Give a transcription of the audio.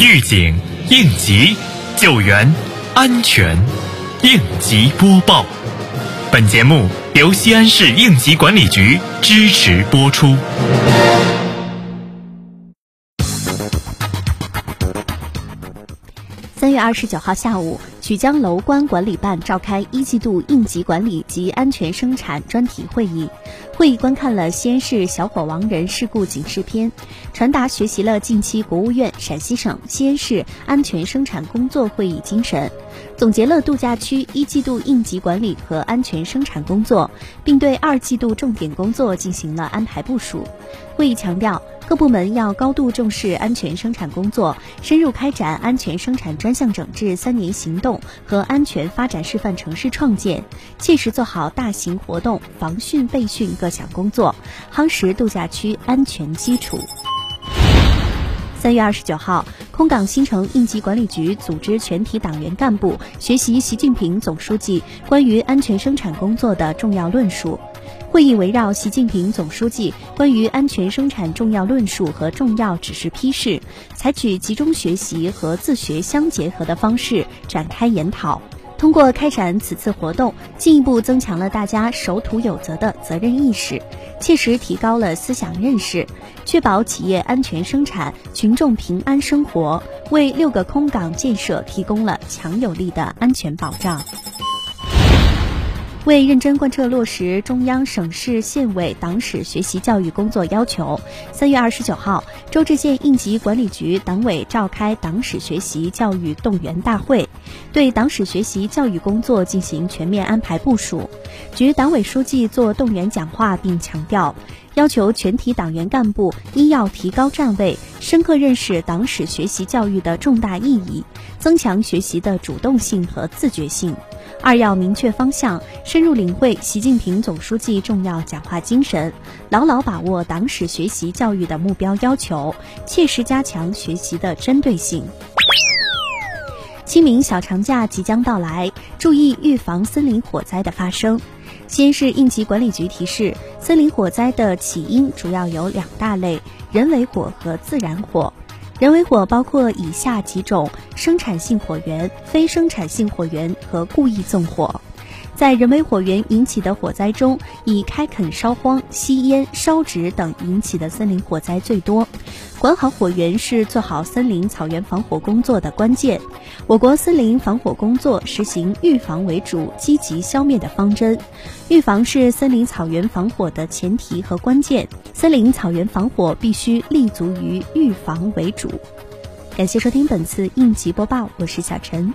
预警、应急、救援、安全，应急播报。本节目由西安市应急管理局支持播出。三月二十九号下午，曲江楼观管理办召开一季度应急管理及安全生产专题会议。会议观看了西安市小火亡人事故警示片，传达学习了近期国务院、陕西省、西安市安全生产工作会议精神，总结了度假区一季度应急管理和安全生产工作，并对二季度重点工作进行了安排部署。会议强调，各部门要高度重视安全生产工作，深入开展安全生产专项整治三年行动和安全发展示范城市创建，切实做好大型活动防汛备汛各项工作，夯实度假区安全基础。三月二十九号，空港新城应急管理局组织全体党员干部学习习近平总书记关于安全生产工作的重要论述。会议围绕习近平总书记关于安全生产重要论述和重要指示批示，采取集中学习和自学相结合的方式展开研讨。通过开展此次活动，进一步增强了大家守土有责的责任意识，切实提高了思想认识，确保企业安全生产、群众平安生活，为六个空港建设提供了强有力的安全保障。为认真贯彻落实中央、省市、县委党史学习教育工作要求，三月二十九号，周至县应急管理局党委召开党史学习教育动员大会，对党史学习教育工作进行全面安排部署。局党委书记作动员讲话，并强调，要求全体党员干部一要提高站位，深刻认识党史学习教育的重大意义，增强学习的主动性和自觉性。二要明确方向，深入领会习近平总书记重要讲话精神，牢牢把握党史学习教育的目标要求，切实加强学习的针对性。清明小长假即将到来，注意预防森林火灾的发生。西安市应急管理局提示，森林火灾的起因主要有两大类：人为火和自然火。人为火包括以下几种：生产性火源、非生产性火源和故意纵火。在人为火源引起的火灾中，以开垦烧荒、吸烟、烧纸等引起的森林火灾最多。管好火源是做好森林草原防火工作的关键。我国森林防火工作实行预防为主、积极消灭的方针。预防是森林草原防火的前提和关键。森林草原防火必须立足于预防为主。感谢收听本次应急播报，我是小陈。